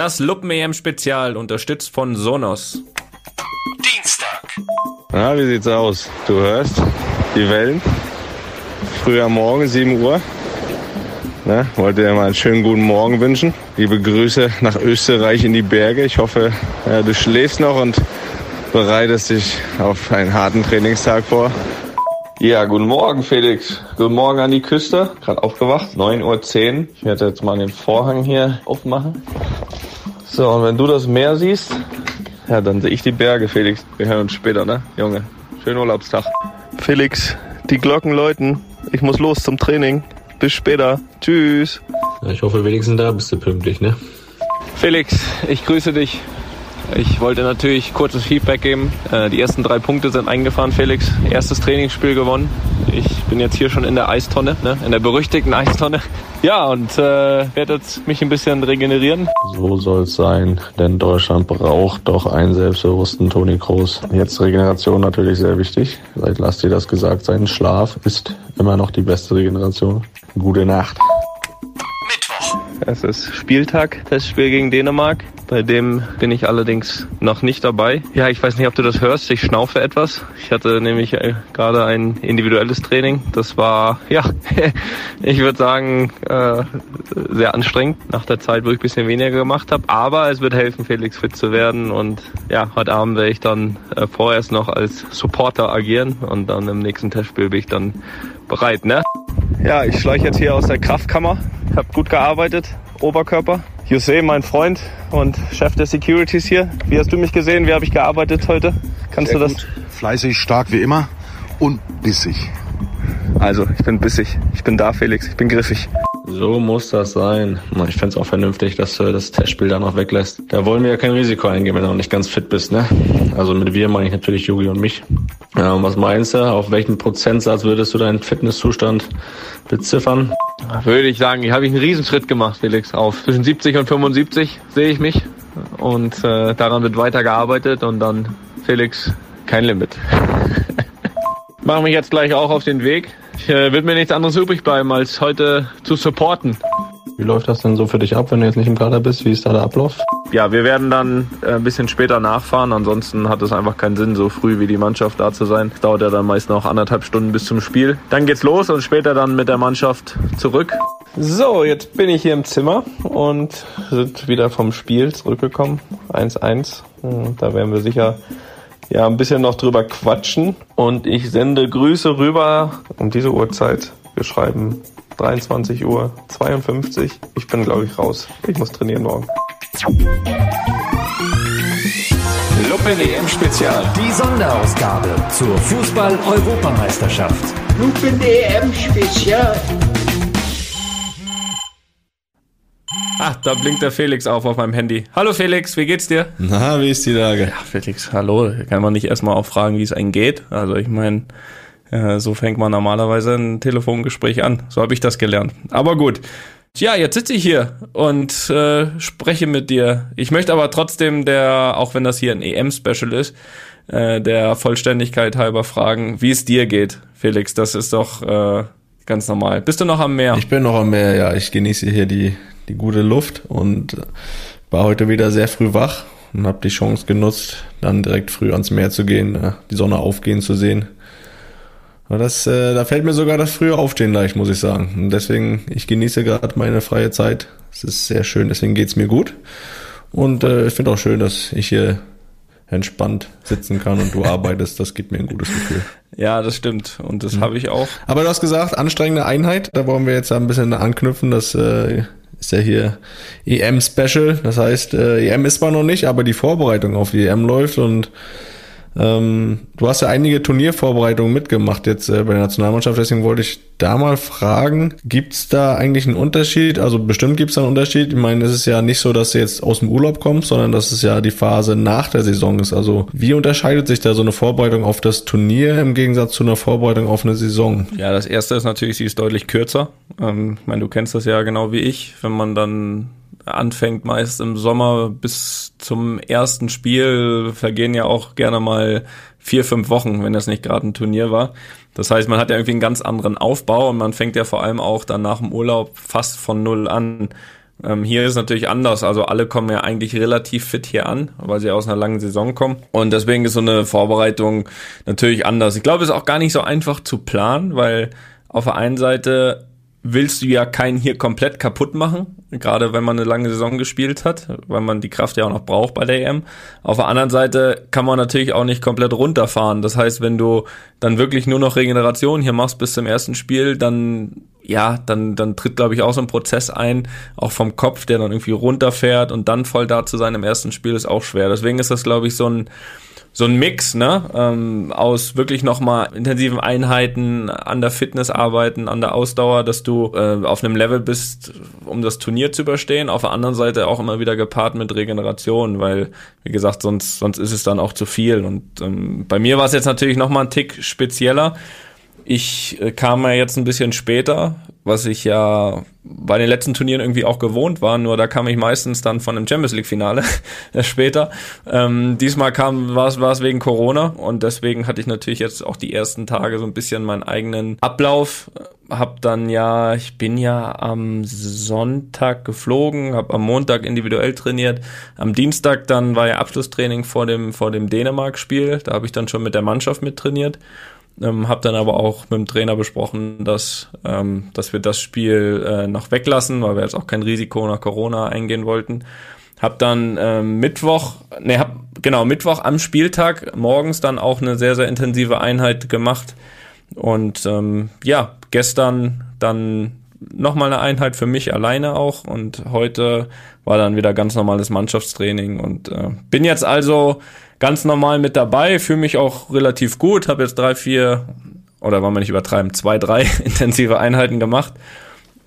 Das Luppen-EM-Spezial, unterstützt von Sonos. Dienstag. Na, wie sieht's aus? Du hörst die Wellen. Früh am Morgen, 7 Uhr. Na, wollte dir mal einen schönen guten Morgen wünschen. Liebe Grüße nach Österreich in die Berge. Ich hoffe, ja, du schläfst noch und bereitest dich auf einen harten Trainingstag vor. Ja, guten Morgen, Felix. Guten Morgen an die Küste. Gerade aufgewacht, 9.10 Uhr. Ich werde jetzt mal den Vorhang hier aufmachen. So, und wenn du das Meer siehst, ja, dann sehe ich die Berge, Felix. Wir hören uns später, ne, Junge? Schönen Urlaubstag. Felix, die Glocken läuten. Ich muss los zum Training. Bis später. Tschüss. Ja, ich hoffe, wenigstens da bist du pünktlich, ne? Felix, ich grüße dich. Ich wollte natürlich kurzes Feedback geben. Äh, die ersten drei Punkte sind eingefahren, Felix. Erstes Trainingsspiel gewonnen. Ich bin jetzt hier schon in der Eistonne, ne? in der berüchtigten Eistonne. Ja, und äh, werde jetzt mich ein bisschen regenerieren. So soll es sein, denn Deutschland braucht doch einen selbstbewussten Toni Kroos. Jetzt Regeneration natürlich sehr wichtig. Seit lass dir das gesagt sein, Schlaf ist immer noch die beste Regeneration. Gute Nacht. Mittwoch. Es ist Spieltag, Testspiel gegen Dänemark. Bei dem bin ich allerdings noch nicht dabei. Ja, ich weiß nicht, ob du das hörst. Ich schnaufe etwas. Ich hatte nämlich äh, gerade ein individuelles Training. Das war, ja, ich würde sagen, äh, sehr anstrengend nach der Zeit, wo ich ein bisschen weniger gemacht habe. Aber es wird helfen, Felix fit zu werden. Und ja, heute Abend werde ich dann äh, vorerst noch als Supporter agieren. Und dann im nächsten Testspiel bin ich dann bereit, ne? Ja, ich schleiche jetzt hier aus der Kraftkammer. Hab gut gearbeitet. Oberkörper. Jose, mein Freund und Chef der Securities hier. Wie hast du mich gesehen? Wie habe ich gearbeitet heute? Kannst Sehr du das? gut. Fleißig, stark wie immer und bissig. Also, ich bin bissig. Ich bin da, Felix. Ich bin griffig. So muss das sein. Ich fände es auch vernünftig, dass du das Testspiel da noch weglässt. Da wollen wir ja kein Risiko eingehen, wenn du noch nicht ganz fit bist, ne? Also mit wir meine ich natürlich Yugi und mich. Ja, und was meinst du? Auf welchen Prozentsatz würdest du deinen Fitnesszustand beziffern? Würde ich sagen, hier habe ich einen Riesenschritt gemacht, Felix. Auf zwischen 70 und 75 sehe ich mich. Und äh, daran wird weiter gearbeitet und dann, Felix, kein Limit. Mache mich jetzt gleich auch auf den Weg. Ich, äh, wird mir nichts anderes übrig bleiben, als heute zu supporten. Wie läuft das denn so für dich ab, wenn du jetzt nicht im Kader bist? Wie ist da der Ablauf? Ja, wir werden dann äh, ein bisschen später nachfahren. Ansonsten hat es einfach keinen Sinn, so früh wie die Mannschaft da zu sein. Es dauert ja dann meist noch anderthalb Stunden bis zum Spiel. Dann geht's los und später dann mit der Mannschaft zurück. So, jetzt bin ich hier im Zimmer und sind wieder vom Spiel zurückgekommen. 1-1. Hm, Da werden wir sicher ja ein bisschen noch drüber quatschen. Und ich sende Grüße rüber um diese Uhrzeit. Wir schreiben 23 Uhr 52. Ich bin, glaube ich, raus. Ich muss trainieren morgen. Luppe EM Spezial. Die Sonderausgabe zur Fußball-Europameisterschaft. Lupen EM Spezial. Ah, da blinkt der Felix auf auf meinem Handy. Hallo Felix, wie geht's dir? Na, wie ist die Lage? Ja, Felix, hallo. Kann man nicht erstmal auch fragen, wie es einem geht? Also ich meine, so fängt man normalerweise ein Telefongespräch an. So habe ich das gelernt. Aber gut. Ja, jetzt sitze ich hier und äh, spreche mit dir. Ich möchte aber trotzdem der, auch wenn das hier ein EM-Special ist, äh, der Vollständigkeit halber fragen, wie es dir geht, Felix. Das ist doch äh, ganz normal. Bist du noch am Meer? Ich bin noch am Meer, ja. Ich genieße hier die, die gute Luft und war heute wieder sehr früh wach und habe die Chance genutzt, dann direkt früh ans Meer zu gehen, äh, die Sonne aufgehen zu sehen. Das, äh, da fällt mir sogar das frühe Aufstehen leicht, muss ich sagen. Und deswegen, ich genieße gerade meine freie Zeit. Es ist sehr schön, deswegen geht's mir gut. Und äh, ich finde auch schön, dass ich hier entspannt sitzen kann und du arbeitest. Das gibt mir ein gutes Gefühl. Ja, das stimmt. Und das habe ich auch. Aber du hast gesagt, anstrengende Einheit. Da wollen wir jetzt ein bisschen anknüpfen. Das äh, ist ja hier EM-Special. Das heißt, äh, EM ist zwar noch nicht, aber die Vorbereitung auf die EM läuft und ähm, du hast ja einige Turniervorbereitungen mitgemacht jetzt äh, bei der Nationalmannschaft, deswegen wollte ich da mal fragen, gibt's da eigentlich einen Unterschied? Also bestimmt gibt's da einen Unterschied. Ich meine, es ist ja nicht so, dass du jetzt aus dem Urlaub kommst, sondern dass es ja die Phase nach der Saison ist. Also wie unterscheidet sich da so eine Vorbereitung auf das Turnier im Gegensatz zu einer Vorbereitung auf eine Saison? Ja, das erste ist natürlich, sie ist deutlich kürzer. Ähm, ich meine, du kennst das ja genau wie ich. Wenn man dann anfängt, meist im Sommer bis zum ersten Spiel vergehen ja auch gerne mal vier, fünf Wochen, wenn das nicht gerade ein Turnier war. Das heißt, man hat ja irgendwie einen ganz anderen Aufbau und man fängt ja vor allem auch dann nach dem Urlaub fast von null an. Ähm, hier ist natürlich anders. Also alle kommen ja eigentlich relativ fit hier an, weil sie aus einer langen Saison kommen. Und deswegen ist so eine Vorbereitung natürlich anders. Ich glaube, es ist auch gar nicht so einfach zu planen, weil auf der einen Seite willst du ja keinen hier komplett kaputt machen, gerade wenn man eine lange Saison gespielt hat, weil man die Kraft ja auch noch braucht bei der EM. Auf der anderen Seite kann man natürlich auch nicht komplett runterfahren. Das heißt, wenn du dann wirklich nur noch Regeneration hier machst bis zum ersten Spiel, dann ja, dann, dann tritt, glaube ich, auch so ein Prozess ein, auch vom Kopf, der dann irgendwie runterfährt und dann voll da zu sein im ersten Spiel ist auch schwer. Deswegen ist das, glaube ich, so ein so ein Mix, ne, ähm, aus wirklich nochmal intensiven Einheiten, an der Fitness arbeiten, an der Ausdauer, dass du äh, auf einem Level bist, um das Turnier zu überstehen. Auf der anderen Seite auch immer wieder gepaart mit Regeneration, weil, wie gesagt, sonst, sonst ist es dann auch zu viel. Und ähm, bei mir war es jetzt natürlich nochmal ein Tick spezieller. Ich äh, kam ja jetzt ein bisschen später, was ich ja bei den letzten Turnieren irgendwie auch gewohnt war, nur da kam ich meistens dann von einem Champions League Finale später. Ähm, diesmal kam war es wegen Corona und deswegen hatte ich natürlich jetzt auch die ersten Tage so ein bisschen meinen eigenen Ablauf. Hab dann ja, ich bin ja am Sonntag geflogen, hab am Montag individuell trainiert, am Dienstag dann war ja Abschlusstraining vor dem vor dem Dänemark Spiel, da habe ich dann schon mit der Mannschaft mit trainiert. Ähm, habe dann aber auch mit dem Trainer besprochen, dass, ähm, dass wir das Spiel äh, noch weglassen, weil wir jetzt auch kein Risiko nach Corona eingehen wollten. Hab dann ähm, Mittwoch, ne, hab genau Mittwoch am Spieltag morgens dann auch eine sehr sehr intensive Einheit gemacht und ähm, ja gestern dann nochmal eine Einheit für mich alleine auch. Und heute war dann wieder ganz normales Mannschaftstraining. Und äh, bin jetzt also ganz normal mit dabei, fühle mich auch relativ gut, habe jetzt drei, vier oder wollen wir nicht übertreiben, zwei, drei intensive Einheiten gemacht.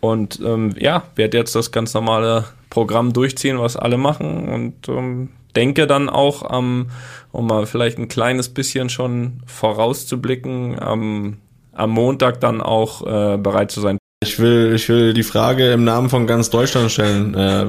Und ähm, ja, werde jetzt das ganz normale Programm durchziehen, was alle machen. Und ähm, denke dann auch, ähm, um mal vielleicht ein kleines bisschen schon vorauszublicken, am, am Montag dann auch äh, bereit zu sein. Ich will, ich will die Frage im Namen von ganz Deutschland stellen. Äh,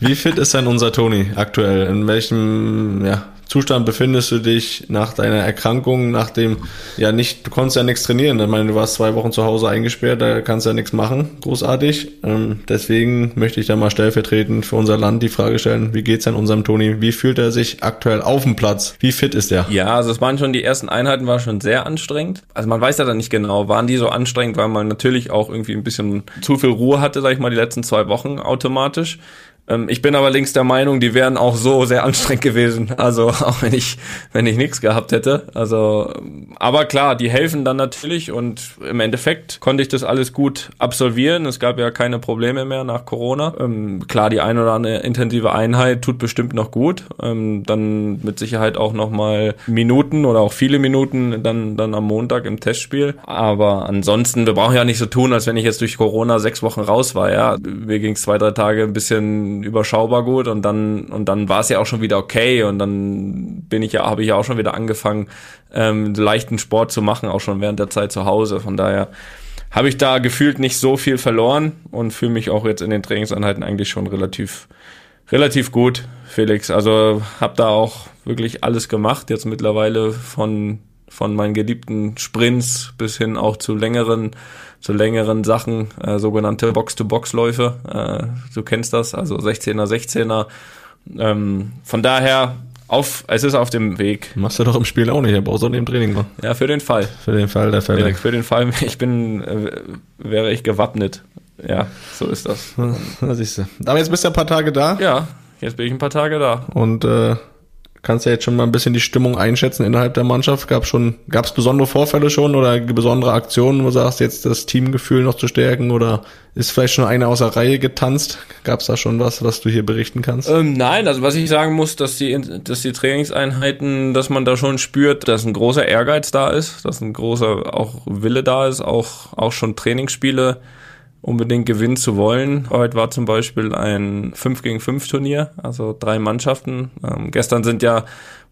wie fit ist denn unser Toni aktuell? In welchem, ja, Zustand befindest du dich nach deiner Erkrankung, nach dem, ja nicht, du konntest ja nichts trainieren. Ich meine, du warst zwei Wochen zu Hause eingesperrt, da kannst du ja nichts machen, großartig. Ähm, deswegen möchte ich da mal stellvertretend für unser Land die Frage stellen, wie geht's denn unserem Toni? Wie fühlt er sich aktuell auf dem Platz? Wie fit ist er? Ja, also es waren schon, die ersten Einheiten war schon sehr anstrengend. Also man weiß ja dann nicht genau, waren die so anstrengend, weil man natürlich auch irgendwie ein bisschen zu viel Ruhe hatte, sag ich mal, die letzten zwei Wochen automatisch. Ähm, ich bin aber links der Meinung, die wären auch so sehr anstrengend gewesen. Also auch wenn ich, wenn ich nichts gehabt hätte. Also, aber klar, die helfen dann natürlich und im Endeffekt konnte ich das alles gut absolvieren. Es gab ja keine Probleme mehr nach Corona. Ähm, klar, die ein oder andere intensive Einheit tut bestimmt noch gut. Ähm, dann mit Sicherheit auch nochmal Minuten oder auch viele Minuten dann, dann am Montag im Testspiel. Aber ansonsten, wir brauchen ja nicht so tun, als wenn ich jetzt durch Corona sechs Wochen raus war. Ja, mir ging es zwei, drei Tage ein bisschen überschaubar gut und dann und dann war es ja auch schon wieder okay und dann bin ich ja habe ich ja auch schon wieder angefangen ähm, leichten Sport zu machen auch schon während der Zeit zu Hause. Von daher habe ich da gefühlt nicht so viel verloren und fühle mich auch jetzt in den Trainingseinheiten eigentlich schon relativ relativ gut Felix. Also habe da auch wirklich alles gemacht jetzt mittlerweile von von meinen geliebten Sprints bis hin auch zu längeren zu längeren Sachen, äh, sogenannte Box-to-Box-Läufe. Äh, du kennst das, also 16er, 16er. Ähm, von daher, auf, es ist auf dem Weg. Machst du doch im Spiel auch nicht, er brauchst du im Training machen. Ja, für den Fall. Für den Fall der Fälle. Ja, für den Fall, ich bin, äh, wäre ich gewappnet. Ja, so ist das. Da siehst du. Aber jetzt bist du ein paar Tage da. Ja, jetzt bin ich ein paar Tage da. Und äh, kannst ja jetzt schon mal ein bisschen die Stimmung einschätzen innerhalb der Mannschaft. Gab schon, gab es besondere Vorfälle schon oder besondere Aktionen, wo du sagst, jetzt das Teamgefühl noch zu stärken oder ist vielleicht schon eine außer Reihe getanzt? Gab es da schon was, was du hier berichten kannst? Ähm, nein, also was ich sagen muss, dass die, dass die Trainingseinheiten, dass man da schon spürt, dass ein großer Ehrgeiz da ist, dass ein großer auch Wille da ist, auch, auch schon Trainingsspiele unbedingt gewinnen zu wollen. Heute war zum Beispiel ein 5 gegen 5 Turnier, also drei Mannschaften. Ähm, gestern sind ja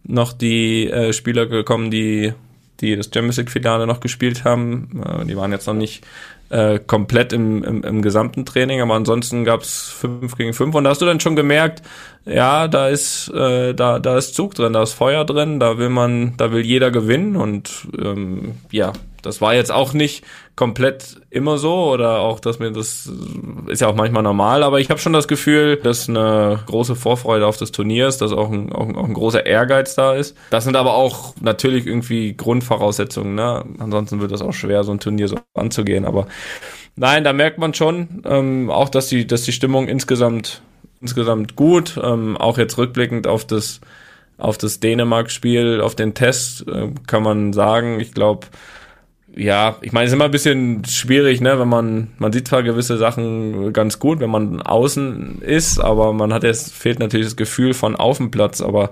noch die äh, Spieler gekommen, die die das Champions League Finale noch gespielt haben. Äh, die waren jetzt noch nicht äh, komplett im, im, im gesamten Training, aber ansonsten gab's 5 gegen 5 und da hast du dann schon gemerkt, ja, da ist äh, da da ist Zug drin, da ist Feuer drin, da will man, da will jeder gewinnen und ähm, ja, das war jetzt auch nicht komplett immer so oder auch, dass mir das ist ja auch manchmal normal, aber ich habe schon das Gefühl, dass eine große Vorfreude auf das Turnier ist, dass auch ein, auch, ein, auch ein großer Ehrgeiz da ist. Das sind aber auch natürlich irgendwie Grundvoraussetzungen, ne? Ansonsten wird das auch schwer, so ein Turnier so anzugehen. Aber nein, da merkt man schon ähm, auch, dass die, dass die Stimmung insgesamt insgesamt gut. Ähm, auch jetzt rückblickend auf das auf das Dänemark-Spiel, auf den Test äh, kann man sagen, ich glaube, ja, ich meine, es ist immer ein bisschen schwierig, ne, wenn man, man sieht zwar gewisse Sachen ganz gut, wenn man außen ist, aber man hat jetzt, fehlt natürlich das Gefühl von auf dem Platz, aber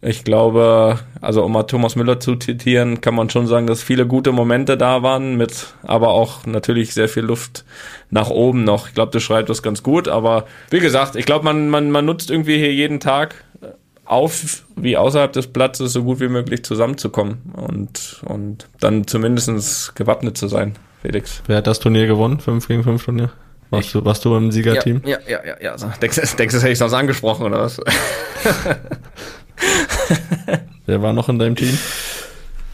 ich glaube, also um mal Thomas Müller zu zitieren, kann man schon sagen, dass viele gute Momente da waren, mit aber auch natürlich sehr viel Luft nach oben noch. Ich glaube, das schreibt das ganz gut, aber wie gesagt, ich glaube, man, man, man nutzt irgendwie hier jeden Tag auf, wie außerhalb des Platzes so gut wie möglich zusammenzukommen und, und dann zumindestens gewappnet zu sein, Felix. Wer hat das Turnier gewonnen? 5 gegen 5 Turnier? Warst du, warst du im Siegerteam? Ja, ja, ja, ja. ja. Denkst, du, denkst du, hätte ich sonst angesprochen oder was? Wer war noch in deinem Team?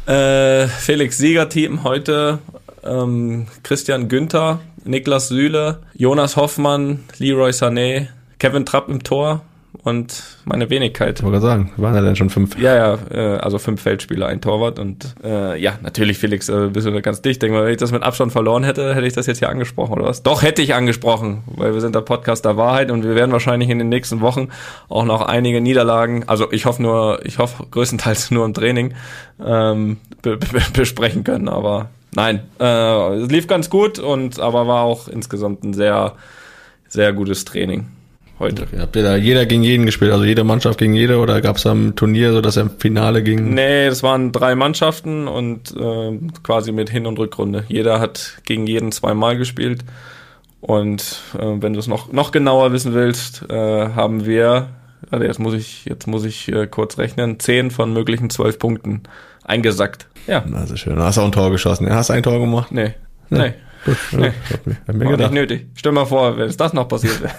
Äh, Felix Siegerteam heute ähm, Christian Günther, Niklas Süle, Jonas Hoffmann, Leroy Sané, Kevin Trapp im Tor, und meine Wenigkeit. Ich wollte sagen, waren ja denn schon fünf? Ja, ja, äh, also fünf Feldspieler, ein Torwart und äh, ja, natürlich Felix, äh, bist du da ganz dicht. Denk mal, wenn ich das mit Abstand verloren hätte, hätte ich das jetzt hier angesprochen oder was? Doch, hätte ich angesprochen, weil wir sind der Podcast der Wahrheit und wir werden wahrscheinlich in den nächsten Wochen auch noch einige Niederlagen, also ich hoffe nur, ich hoffe größtenteils nur im Training, ähm, be be besprechen können, aber nein, äh, es lief ganz gut und aber war auch insgesamt ein sehr, sehr gutes Training heute. Habt ihr da jeder gegen jeden gespielt, also jede Mannschaft gegen jede oder gab es am Turnier so, dass er im Finale ging? Nee, das waren drei Mannschaften und äh, quasi mit Hin- und Rückrunde. Jeder hat gegen jeden zweimal gespielt. Und äh, wenn du es noch, noch genauer wissen willst, äh, haben wir, also jetzt muss ich, jetzt muss ich äh, kurz rechnen, zehn von möglichen zwölf Punkten eingesackt. Ja. Na, sehr schön. Hast du auch ein Tor geschossen? Hast du ein Tor gemacht? Nee. Nee. nee. Gut, nee. Hat mir, nicht nötig. Stell mal vor, wenn es das noch passiert wäre.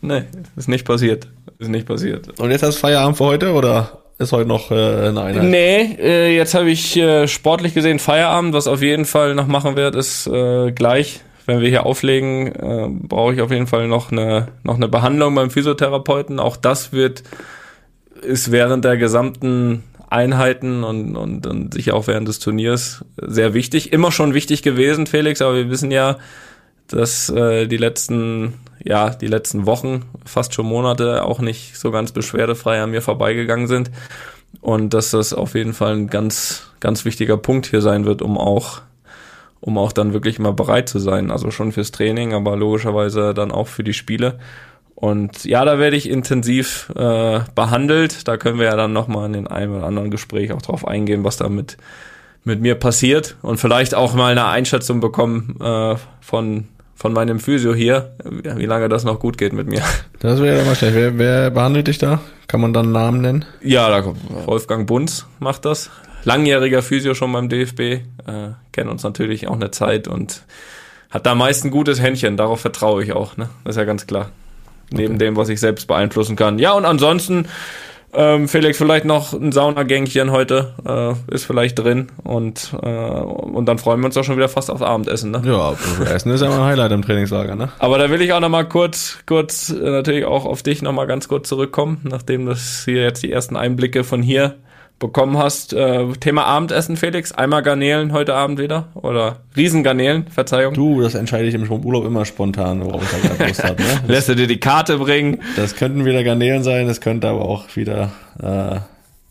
nee, ist nicht passiert. Ist nicht passiert. Und jetzt hast du Feierabend für heute oder ist heute noch äh, eine Einheit? Nee, äh, jetzt habe ich äh, sportlich gesehen Feierabend. Was auf jeden Fall noch machen wird, ist äh, gleich, wenn wir hier auflegen, äh, brauche ich auf jeden Fall noch eine, noch eine Behandlung beim Physiotherapeuten. Auch das wird, ist während der gesamten Einheiten und, und, und sicher auch während des Turniers sehr wichtig. Immer schon wichtig gewesen, Felix, aber wir wissen ja, dass äh, die letzten, ja, die letzten Wochen, fast schon Monate auch nicht so ganz beschwerdefrei an mir vorbeigegangen sind. Und dass das auf jeden Fall ein ganz, ganz wichtiger Punkt hier sein wird, um auch, um auch dann wirklich mal bereit zu sein. Also schon fürs Training, aber logischerweise dann auch für die Spiele. Und ja, da werde ich intensiv äh, behandelt. Da können wir ja dann nochmal in den einen oder anderen Gespräch auch drauf eingehen, was da mit, mit mir passiert. Und vielleicht auch mal eine Einschätzung bekommen äh, von, von meinem Physio hier, wie lange das noch gut geht mit mir. Das wäre ja mal schlecht. Wer, wer behandelt dich da? Kann man dann einen Namen nennen? Ja, da kommt Wolfgang Bunz macht das. Langjähriger Physio schon beim DFB. Äh, kennen uns natürlich auch eine Zeit und hat da meist ein gutes Händchen. Darauf vertraue ich auch. Ne? Das ist ja ganz klar. Neben okay. dem, was ich selbst beeinflussen kann. Ja, und ansonsten, ähm, Felix, vielleicht noch ein Saunagängchen heute äh, ist vielleicht drin und, äh, und dann freuen wir uns auch schon wieder fast aufs Abendessen. Ne? Ja, also Essen ist ja mal ein Highlight im Trainingslager. Ne? Aber da will ich auch noch mal kurz, kurz äh, natürlich auch auf dich noch mal ganz kurz zurückkommen, nachdem das hier jetzt die ersten Einblicke von hier bekommen hast. Äh, Thema Abendessen, Felix. Einmal Garnelen heute Abend wieder? Oder Riesengarnelen, Verzeihung. Du, das entscheide ich im Urlaub immer spontan, worauf ich halt Lust habe. Ne? Lässt du dir die Karte bringen? Das könnten wieder Garnelen sein, das könnte aber auch wieder äh,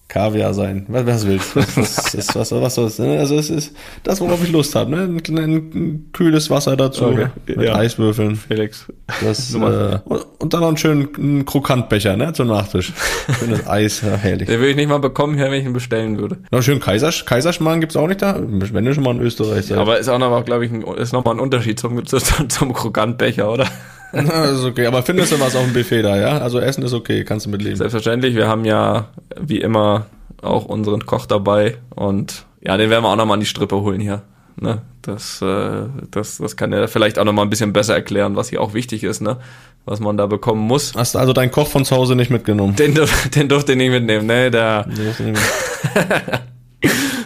Kaviar sein, was, was willst. Was, was, ist, was, was, was, ne? Also es ist das, worauf ich Lust habe. Ne? Ein, ein, ein kühles Wasser dazu okay. mit ja. Eiswürfeln. Felix. Das, äh, und dann noch einen schönen Krokantbecher ne? zum Nachtisch. Schönes Eis, ja, herrlich. Den würde ich nicht mal bekommen, wenn ich ihn bestellen würde. Noch schön Kaisers, Kaiserschmarrn gibt's auch nicht da? Wenn du schon mal in Österreich seid. Aber ist auch noch, glaube ich, ein, ist noch mal ein Unterschied zum, zum, zum Krokantbecher, oder? Na, ist okay. Aber findest du was auf dem Buffet da, ja? Also Essen ist okay, kannst du mitleben. Selbstverständlich. Wir haben ja, wie immer, auch unseren Koch dabei und ja, den werden wir auch nochmal an die Strippe holen hier. Ne? Das, äh, das, das kann er vielleicht auch nochmal ein bisschen besser erklären, was hier auch wichtig ist, ne? was man da bekommen muss. Hast du also deinen Koch von zu Hause nicht mitgenommen? Den, den durfte ich nicht mitnehmen, ne? Der,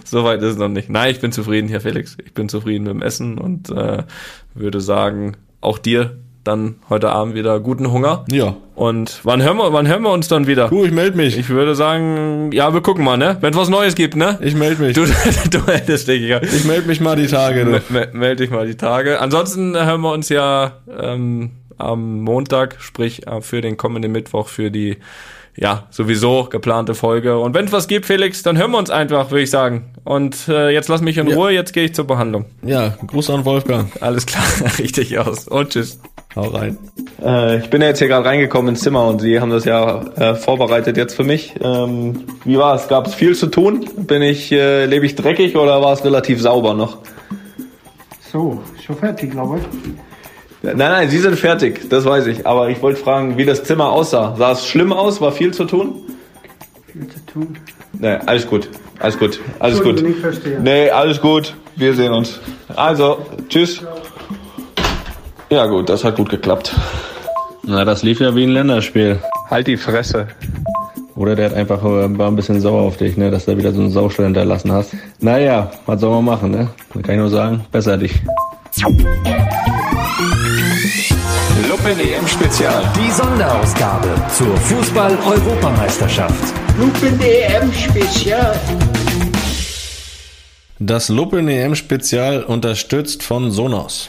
Soweit ist es noch nicht. Nein, ich bin zufrieden, Herr Felix. Ich bin zufrieden mit dem Essen und äh, würde sagen, auch dir dann heute Abend wieder guten Hunger. Ja. Und wann hören wir, wann hören wir uns dann wieder? Du, ich melde mich. Ich würde sagen, ja, wir gucken mal, ne? Wenn es was Neues gibt, ne? Ich melde mich. Du, du meldest dich, ja. ich melde mich mal die Tage. Du. Me- me- Meld dich mal die Tage. Ansonsten hören wir uns ja ähm, am Montag, sprich äh, für den kommenden Mittwoch, für die ja sowieso geplante Folge. Und wenn es was gibt, Felix, dann hören wir uns einfach, würde ich sagen. Und äh, jetzt lass mich in Ja. Ruhe, jetzt gehe ich zur Behandlung. Ja, Gruß an Wolfgang. Alles klar, richtig aus. Und tschüss. Hau rein. Äh, ich bin ja jetzt hier gerade reingekommen ins Zimmer und Sie haben das ja äh, vorbereitet jetzt für mich. Ähm, wie war es? Gab es viel zu tun? Bin ich, äh, lebe ich dreckig oder war es relativ sauber noch? So, schon fertig, glaube ich. Nein, nein, Sie sind fertig, das weiß ich. Aber ich wollte fragen, wie das Zimmer aussah. Sah es schlimm aus? War viel zu tun? Viel zu tun. Nee, alles gut. Alles gut. Alles gut. Ich verstehe. Nee, alles gut. Wir sehen uns. Also, tschüss. Ja gut, das hat gut geklappt. Na, das lief ja wie ein Länderspiel. Halt die Fresse. Oder der hat einfach äh, war ein bisschen sauer auf dich, ne, dass du wieder so einen Saustall hinterlassen hast. Naja, was soll man machen, ne? Dann kann ich nur sagen, besser dich. Luppen EM Spezial. Die Sonderausgabe zur Fußball-Europameisterschaft. Lupen EM Spezial. Das Luppen EM Spezial unterstützt von Sonos.